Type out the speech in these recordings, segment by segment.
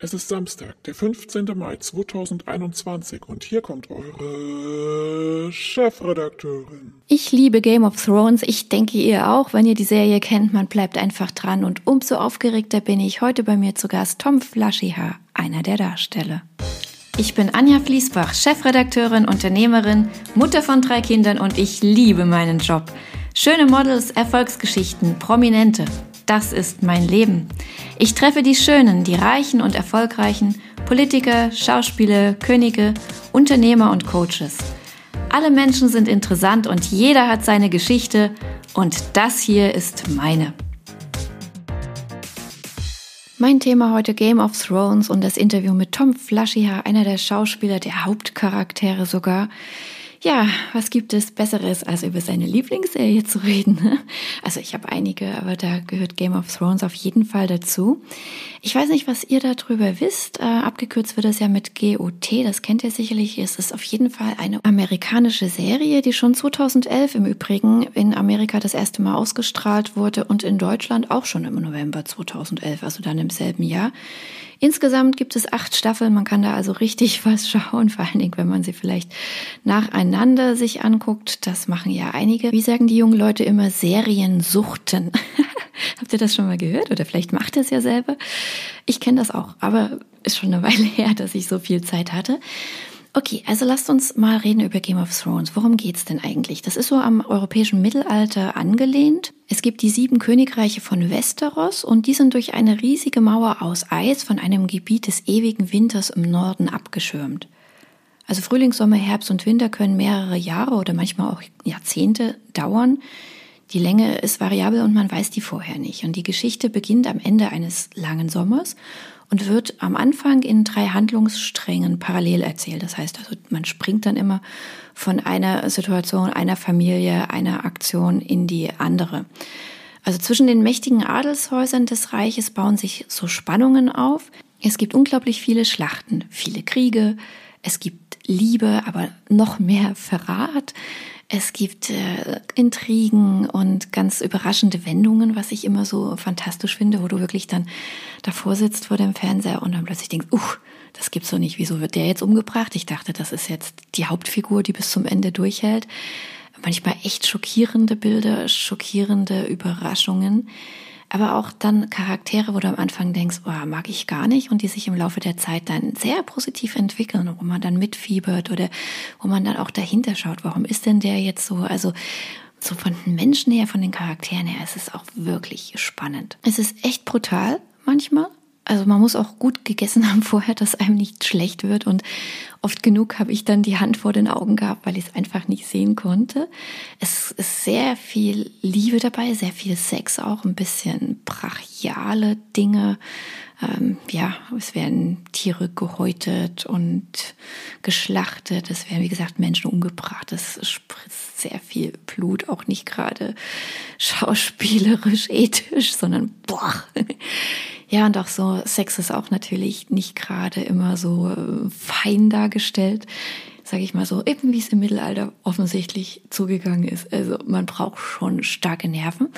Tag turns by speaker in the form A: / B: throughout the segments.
A: Es ist Samstag, der 15. Mai 2021 und hier kommt eure Chefredakteurin.
B: Ich liebe Game of Thrones, ich denke ihr auch, wenn ihr die Serie kennt, man bleibt einfach dran und umso aufgeregter bin ich heute bei mir zu Gast Tom Flaschiha, einer der Darsteller. Ich bin Anja Fließbach, Chefredakteurin, Unternehmerin, Mutter von drei Kindern und ich liebe meinen Job. Schöne Models, Erfolgsgeschichten, Prominente, das ist mein Leben. Ich treffe die Schönen, die Reichen und Erfolgreichen, Politiker, Schauspieler, Könige, Unternehmer und Coaches. Alle Menschen sind interessant und jeder hat seine Geschichte und das hier ist meine. Mein Thema heute Game of Thrones und das Interview mit Tom Flaschiha, einer der Schauspieler, der Hauptcharaktere sogar. Ja, was gibt es Besseres, als über seine Lieblingsserie zu reden? Also ich habe einige, aber da gehört Game of Thrones auf jeden Fall dazu. Ich weiß nicht, was ihr darüber wisst. Äh, abgekürzt wird es ja mit GOT, das kennt ihr sicherlich. Es ist auf jeden Fall eine amerikanische Serie, die schon 2011 im Übrigen in Amerika das erste Mal ausgestrahlt wurde und in Deutschland auch schon im November 2011, also dann im selben Jahr. Insgesamt gibt es acht Staffeln, man kann da also richtig was schauen, vor allen Dingen, wenn man sie vielleicht nacheinander sich anguckt. Das machen ja einige. Wie sagen die jungen Leute immer, Seriensuchten. Habt ihr das schon mal gehört? Oder vielleicht macht ihr es ja selber. Ich kenne das auch, aber ist schon eine Weile her, dass ich so viel Zeit hatte. Okay, also lasst uns mal reden über Game of Thrones. Worum geht's denn eigentlich? Das ist so am europäischen Mittelalter angelehnt. Es gibt die sieben Königreiche von Westeros und die sind durch eine riesige Mauer aus Eis von einem Gebiet des ewigen Winters im Norden abgeschirmt. Also Frühling, Sommer, Herbst und Winter können mehrere Jahre oder manchmal auch Jahrzehnte dauern. Die Länge ist variabel und man weiß die vorher nicht. Und die Geschichte beginnt am Ende eines langen Sommers und wird am Anfang in drei Handlungssträngen parallel erzählt. Das heißt also, man springt dann immer von einer Situation, einer Familie, einer Aktion in die andere. Also zwischen den mächtigen Adelshäusern des Reiches bauen sich so Spannungen auf. Es gibt unglaublich viele Schlachten, viele Kriege, es gibt Liebe, aber noch mehr Verrat. Es gibt äh, Intrigen und ganz überraschende Wendungen, was ich immer so fantastisch finde, wo du wirklich dann davor sitzt vor dem Fernseher und dann plötzlich denkst, uh, das gibt's doch nicht. Wieso wird der jetzt umgebracht? Ich dachte, das ist jetzt die Hauptfigur, die bis zum Ende durchhält. Manchmal echt schockierende Bilder, schockierende Überraschungen aber auch dann Charaktere, wo du am Anfang denkst, oh, mag ich gar nicht und die sich im Laufe der Zeit dann sehr positiv entwickeln, wo man dann mitfiebert oder wo man dann auch dahinter schaut, warum ist denn der jetzt so, also so von den Menschen her, von den Charakteren her, es ist auch wirklich spannend. Es ist echt brutal manchmal, also man muss auch gut gegessen haben vorher, dass einem nicht schlecht wird. Und oft genug habe ich dann die Hand vor den Augen gehabt, weil ich es einfach nicht sehen konnte. Es ist sehr viel Liebe dabei, sehr viel Sex auch, ein bisschen brachiale Dinge. Ähm, ja, es werden Tiere gehäutet und geschlachtet. Es werden, wie gesagt, Menschen umgebracht. Es spritzt sehr viel Blut, auch nicht gerade schauspielerisch, ethisch, sondern boah. Ja, und auch so, Sex ist auch natürlich nicht gerade immer so äh, fein dargestellt, sage ich mal so, eben wie es im Mittelalter offensichtlich zugegangen ist. Also man braucht schon starke Nerven,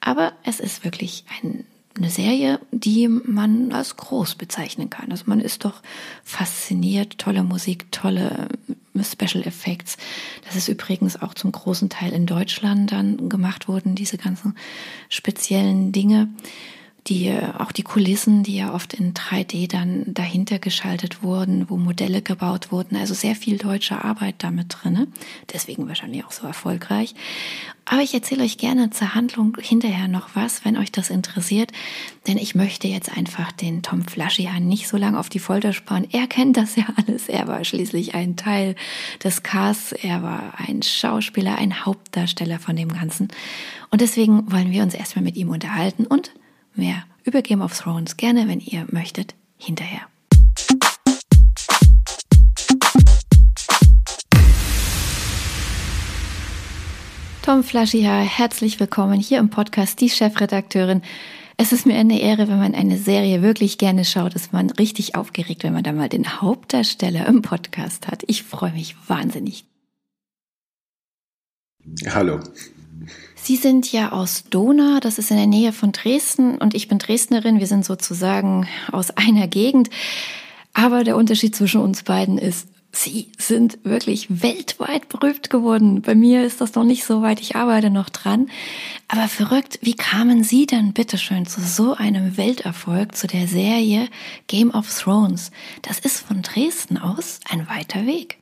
B: aber es ist wirklich ein, eine Serie, die man als groß bezeichnen kann. Also man ist doch fasziniert, tolle Musik, tolle äh, Special Effects. Das ist übrigens auch zum großen Teil in Deutschland dann gemacht worden, diese ganzen speziellen Dinge die auch die Kulissen, die ja oft in 3D dann dahinter geschaltet wurden, wo Modelle gebaut wurden, also sehr viel deutsche Arbeit damit drinne. Deswegen wahrscheinlich auch so erfolgreich. Aber ich erzähle euch gerne zur Handlung hinterher noch was, wenn euch das interessiert, denn ich möchte jetzt einfach den Tom Flaschian nicht so lange auf die Folter sparen. Er kennt das ja alles. Er war schließlich ein Teil des Casts. Er war ein Schauspieler, ein Hauptdarsteller von dem Ganzen. Und deswegen wollen wir uns erstmal mit ihm unterhalten und mehr über Game of Thrones gerne, wenn ihr möchtet, hinterher. Tom Flaschiha, herzlich willkommen hier im Podcast Die Chefredakteurin. Es ist mir eine Ehre, wenn man eine Serie wirklich gerne schaut, ist man richtig aufgeregt, wenn man da mal den Hauptdarsteller im Podcast hat. Ich freue mich wahnsinnig.
C: Hallo.
B: Sie sind ja aus Dona, das ist in der Nähe von Dresden und ich bin Dresdnerin. Wir sind sozusagen aus einer Gegend. Aber der Unterschied zwischen uns beiden ist, Sie sind wirklich weltweit berühmt geworden. Bei mir ist das noch nicht so weit, ich arbeite noch dran. Aber verrückt, wie kamen Sie denn bitteschön zu so einem Welterfolg, zu der Serie Game of Thrones? Das ist von Dresden aus ein weiter Weg.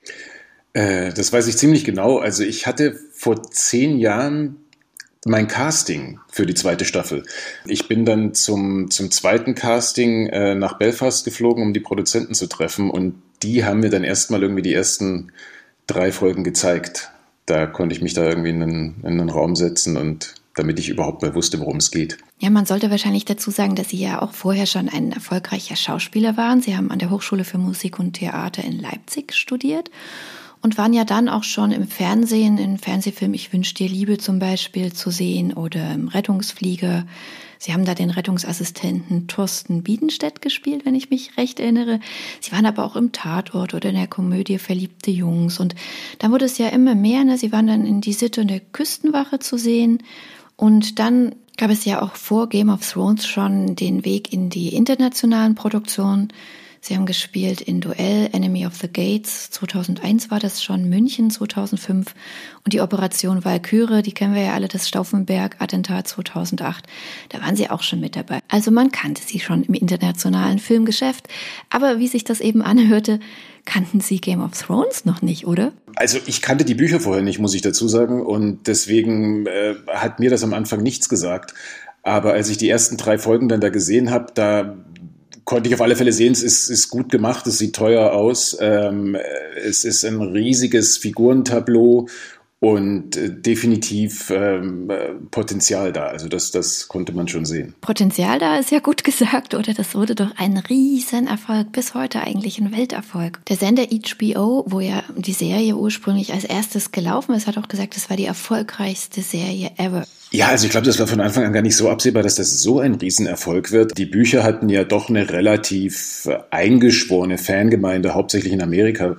C: Äh, das weiß ich ziemlich genau. Also ich hatte vor zehn Jahren mein Casting für die zweite Staffel. Ich bin dann zum, zum zweiten Casting äh, nach Belfast geflogen, um die Produzenten zu treffen und die haben mir dann erstmal irgendwie die ersten drei Folgen gezeigt. Da konnte ich mich da irgendwie in einen, in einen Raum setzen und damit ich überhaupt mal wusste, worum es geht.
B: Ja, man sollte wahrscheinlich dazu sagen, dass Sie ja auch vorher schon ein erfolgreicher Schauspieler waren. Sie haben an der Hochschule für Musik und Theater in Leipzig studiert und waren ja dann auch schon im Fernsehen, in Fernsehfilm Ich wünsche dir Liebe zum Beispiel zu sehen oder im Rettungsflieger. Sie haben da den Rettungsassistenten Thorsten Biedenstedt gespielt, wenn ich mich recht erinnere. Sie waren aber auch im Tatort oder in der Komödie Verliebte Jungs. Und dann wurde es ja immer mehr. Ne? Sie waren dann in die Sitte und der Küstenwache zu sehen. Und dann gab es ja auch vor Game of Thrones schon den Weg in die internationalen Produktionen. Sie haben gespielt in Duell, Enemy of the Gates, 2001 war das schon, München 2005 und die Operation Walküre, die kennen wir ja alle, das Stauffenberg-Attentat 2008, da waren sie auch schon mit dabei. Also man kannte sie schon im internationalen Filmgeschäft, aber wie sich das eben anhörte, kannten Sie Game of Thrones noch nicht, oder?
C: Also ich kannte die Bücher vorher nicht, muss ich dazu sagen, und deswegen äh, hat mir das am Anfang nichts gesagt. Aber als ich die ersten drei Folgen dann da gesehen habe, da konnte ich auf alle Fälle sehen, es ist, ist gut gemacht, es sieht teuer aus. Ähm, es ist ein riesiges Figurentableau und äh, definitiv ähm, Potenzial da. Also das, das konnte man schon sehen.
B: Potenzial da ist ja gut gesagt, oder? Das wurde doch ein Riesenerfolg, bis heute eigentlich ein Welterfolg. Der Sender HBO, wo ja die Serie ursprünglich als erstes gelaufen ist, hat auch gesagt, es war die erfolgreichste Serie ever.
C: Ja, also ich glaube, das war von Anfang an gar nicht so absehbar, dass das so ein Riesenerfolg wird. Die Bücher hatten ja doch eine relativ äh, eingeschworene Fangemeinde, hauptsächlich in Amerika.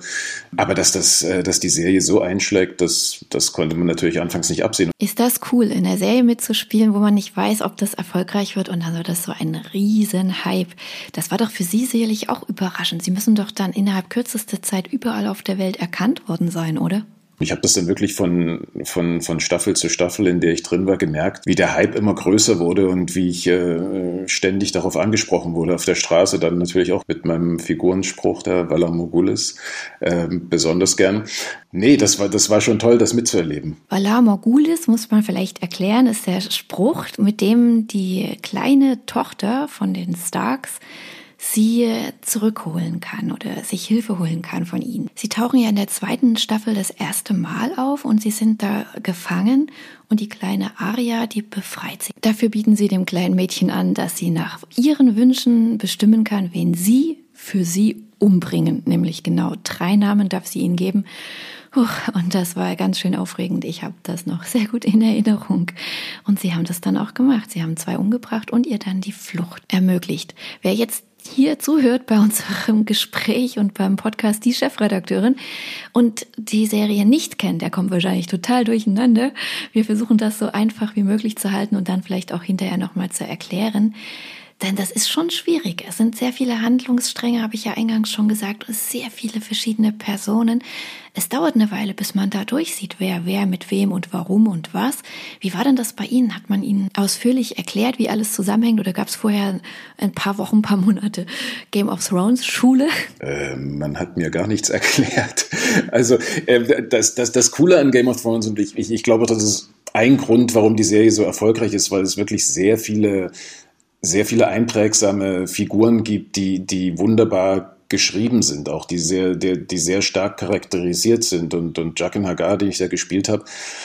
C: Aber dass das, äh, dass die Serie so einschlägt, das, das konnte man natürlich anfangs nicht absehen.
B: Ist das cool, in der Serie mitzuspielen, wo man nicht weiß, ob das erfolgreich wird und dann wird das so ein Riesenhype. Das war doch für Sie sicherlich auch überraschend. Sie müssen doch dann innerhalb kürzester Zeit überall auf der Welt erkannt worden sein, oder?
C: Ich habe das dann wirklich von, von, von Staffel zu Staffel, in der ich drin war, gemerkt, wie der Hype immer größer wurde und wie ich äh, ständig darauf angesprochen wurde auf der Straße. Dann natürlich auch mit meinem Figurenspruch, der Valar Morgulis, äh, besonders gern. Nee, das war, das war schon toll, das mitzuerleben.
B: Valar Morgulis, muss man vielleicht erklären, ist der Spruch, mit dem die kleine Tochter von den Starks sie zurückholen kann oder sich Hilfe holen kann von ihnen. Sie tauchen ja in der zweiten Staffel das erste Mal auf und sie sind da gefangen und die kleine Aria, die befreit sie. Dafür bieten sie dem kleinen Mädchen an, dass sie nach ihren Wünschen bestimmen kann, wen sie für sie umbringen. Nämlich genau drei Namen darf sie ihnen geben. Und das war ganz schön aufregend. Ich habe das noch sehr gut in Erinnerung. Und sie haben das dann auch gemacht. Sie haben zwei umgebracht und ihr dann die Flucht ermöglicht. Wer jetzt hier zuhört bei unserem Gespräch und beim Podcast die Chefredakteurin und die Serie nicht kennt, der kommt wahrscheinlich total durcheinander. Wir versuchen das so einfach wie möglich zu halten und dann vielleicht auch hinterher nochmal zu erklären. Denn das ist schon schwierig. Es sind sehr viele Handlungsstränge, habe ich ja eingangs schon gesagt, und sehr viele verschiedene Personen. Es dauert eine Weile, bis man da durchsieht, wer, wer, mit wem und warum und was. Wie war denn das bei Ihnen? Hat man Ihnen ausführlich erklärt, wie alles zusammenhängt? Oder gab es vorher ein paar Wochen, ein paar Monate Game of Thrones Schule?
C: Äh, man hat mir gar nichts erklärt. Also äh, das, das, das Coole an Game of Thrones und ich, ich, ich glaube, das ist ein Grund, warum die Serie so erfolgreich ist, weil es wirklich sehr viele sehr viele einprägsame Figuren gibt, die, die wunderbar geschrieben sind, auch die sehr, die, die sehr stark charakterisiert sind. Und, und Jaqen Hagar, den ich ja gespielt habe,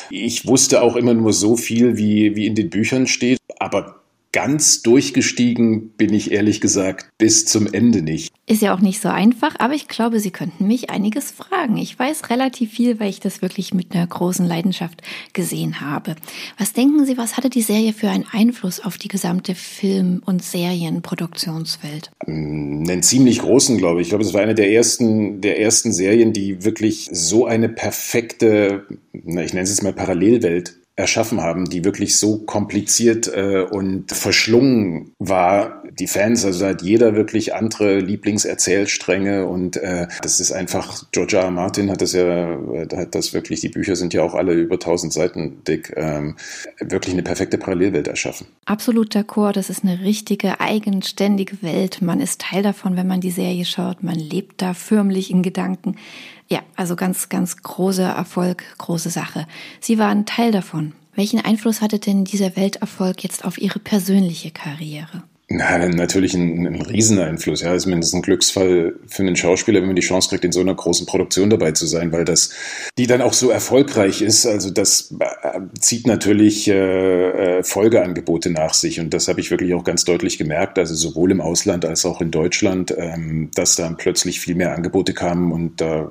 C: ich wusste auch immer nur so viel, wie, wie in den Büchern steht, aber ganz durchgestiegen bin ich ehrlich gesagt bis zum Ende nicht.
B: Ist ja auch nicht so einfach, aber ich glaube, Sie könnten mich einiges fragen. Ich weiß relativ viel, weil ich das wirklich mit einer großen Leidenschaft gesehen habe. Was denken Sie, was hatte die Serie für einen Einfluss auf die gesamte Film- und Serienproduktionswelt?
C: Mm, einen ziemlich großen, glaube ich. Ich glaube, es war eine der ersten, der ersten Serien, die wirklich so eine perfekte, ich nenne es jetzt mal Parallelwelt erschaffen haben, die wirklich so kompliziert äh, und verschlungen war. Die Fans, also hat jeder wirklich andere Lieblingserzählstränge und äh, das ist einfach, George R. Martin hat das ja, hat das wirklich, die Bücher sind ja auch alle über 1000 Seiten dick, ähm, wirklich eine perfekte Parallelwelt erschaffen.
B: Absolut d'accord, das ist eine richtige, eigenständige Welt. Man ist Teil davon, wenn man die Serie schaut, man lebt da förmlich in Gedanken. Ja, also ganz, ganz großer Erfolg, große Sache. Sie waren Teil davon. Welchen Einfluss hatte denn dieser Welterfolg jetzt auf Ihre persönliche Karriere?
C: Na, natürlich ein, ein Rieseneinfluss. Ja, ist mindestens ein Glücksfall für einen Schauspieler, wenn man die Chance kriegt, in so einer großen Produktion dabei zu sein, weil das, die dann auch so erfolgreich ist. Also das äh, zieht natürlich äh, äh, Folgeangebote nach sich und das habe ich wirklich auch ganz deutlich gemerkt. Also sowohl im Ausland als auch in Deutschland, ähm, dass dann plötzlich viel mehr Angebote kamen und da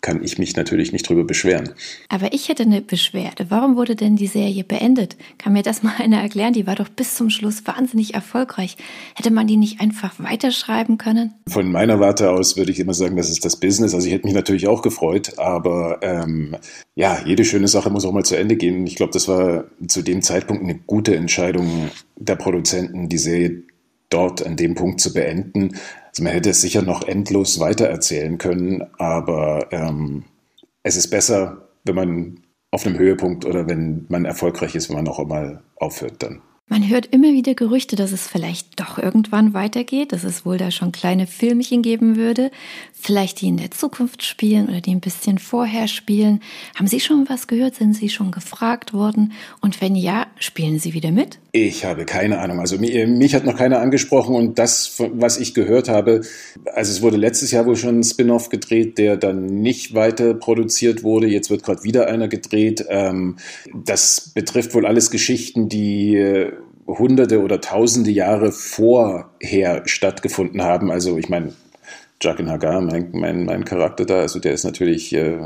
C: kann ich mich natürlich nicht drüber beschweren.
B: Aber ich hätte eine Beschwerde. Warum wurde denn die Serie beendet? Kann mir das mal einer erklären? Die war doch bis zum Schluss wahnsinnig erfolgreich erfolgreich. Hätte man die nicht einfach weiterschreiben können?
C: Von meiner Warte aus würde ich immer sagen, das ist das Business. Also ich hätte mich natürlich auch gefreut, aber ähm, ja, jede schöne Sache muss auch mal zu Ende gehen. Ich glaube, das war zu dem Zeitpunkt eine gute Entscheidung der Produzenten, die Serie dort an dem Punkt zu beenden. Also man hätte es sicher noch endlos weitererzählen können, aber ähm, es ist besser, wenn man auf einem Höhepunkt oder wenn man erfolgreich ist, wenn man auch einmal aufhört dann.
B: Man hört immer wieder Gerüchte, dass es vielleicht doch irgendwann weitergeht, dass es wohl da schon kleine Filmchen geben würde, vielleicht die in der Zukunft spielen oder die ein bisschen vorher spielen. Haben Sie schon was gehört? Sind Sie schon gefragt worden? Und wenn ja, spielen Sie wieder mit?
C: Ich habe keine Ahnung. Also mich, mich hat noch keiner angesprochen und das, was ich gehört habe, also es wurde letztes Jahr wohl schon ein Spin-off gedreht, der dann nicht weiter produziert wurde. Jetzt wird gerade wieder einer gedreht. Ähm, das betrifft wohl alles Geschichten, die äh, hunderte oder tausende Jahre vorher stattgefunden haben. Also ich meine, Jakin Hagar, mein, mein, mein Charakter da, also der ist natürlich äh,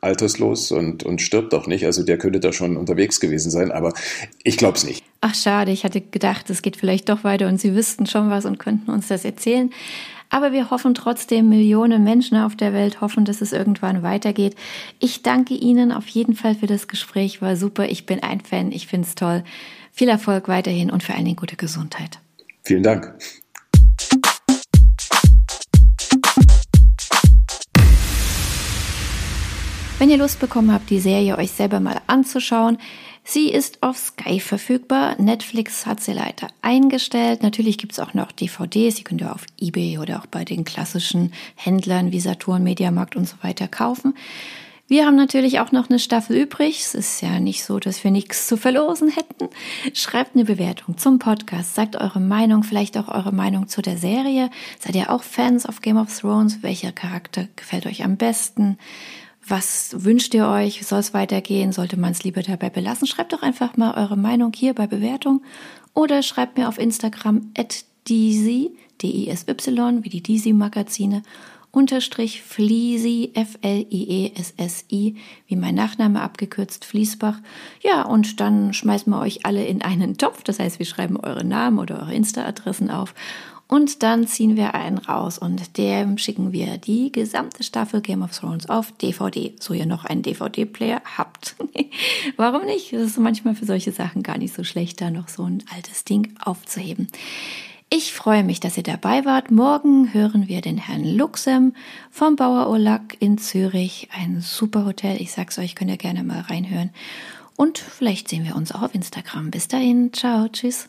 C: alterslos und, und stirbt auch nicht. Also der könnte da schon unterwegs gewesen sein, aber ich glaube es nicht.
B: Ach schade, ich hatte gedacht, es geht vielleicht doch weiter und Sie wüssten schon was und könnten uns das erzählen. Aber wir hoffen trotzdem, Millionen Menschen auf der Welt hoffen, dass es irgendwann weitergeht. Ich danke Ihnen auf jeden Fall für das Gespräch, war super. Ich bin ein Fan, ich finde es toll. Viel Erfolg weiterhin und vor allen Dingen gute Gesundheit.
C: Vielen Dank.
B: Wenn ihr Lust bekommen habt, die Serie euch selber mal anzuschauen, sie ist auf Sky verfügbar. Netflix hat sie leider eingestellt. Natürlich gibt es auch noch DVDs, die könnt ihr auf Ebay oder auch bei den klassischen Händlern wie Saturn, Mediamarkt und so weiter kaufen. Wir haben natürlich auch noch eine Staffel übrig. Es ist ja nicht so, dass wir nichts zu verlosen hätten. Schreibt eine Bewertung zum Podcast, sagt eure Meinung, vielleicht auch eure Meinung zu der Serie. Seid ihr auch Fans of Game of Thrones? Welcher Charakter gefällt euch am besten? Was wünscht ihr euch? Soll es weitergehen? Sollte man es lieber dabei belassen? Schreibt doch einfach mal eure Meinung hier bei Bewertung oder schreibt mir auf Instagram at Deesy, D-I-S-Y, wie die Deesy Magazine unterstrich Fliesi, F-L-I-E-S-S-I, wie mein Nachname abgekürzt, Fließbach. Ja, und dann schmeißen wir euch alle in einen Topf. Das heißt, wir schreiben eure Namen oder eure Insta-Adressen auf. Und dann ziehen wir einen raus und dem schicken wir die gesamte Staffel Game of Thrones auf DVD, so ihr noch einen DVD-Player habt. Warum nicht? Das ist manchmal für solche Sachen gar nicht so schlecht, da noch so ein altes Ding aufzuheben. Ich freue mich, dass ihr dabei wart. Morgen hören wir den Herrn Luxem vom Bauer Olack in Zürich. Ein super Hotel. Ich sag's euch, könnt ihr gerne mal reinhören. Und vielleicht sehen wir uns auch auf Instagram. Bis dahin. Ciao. Tschüss.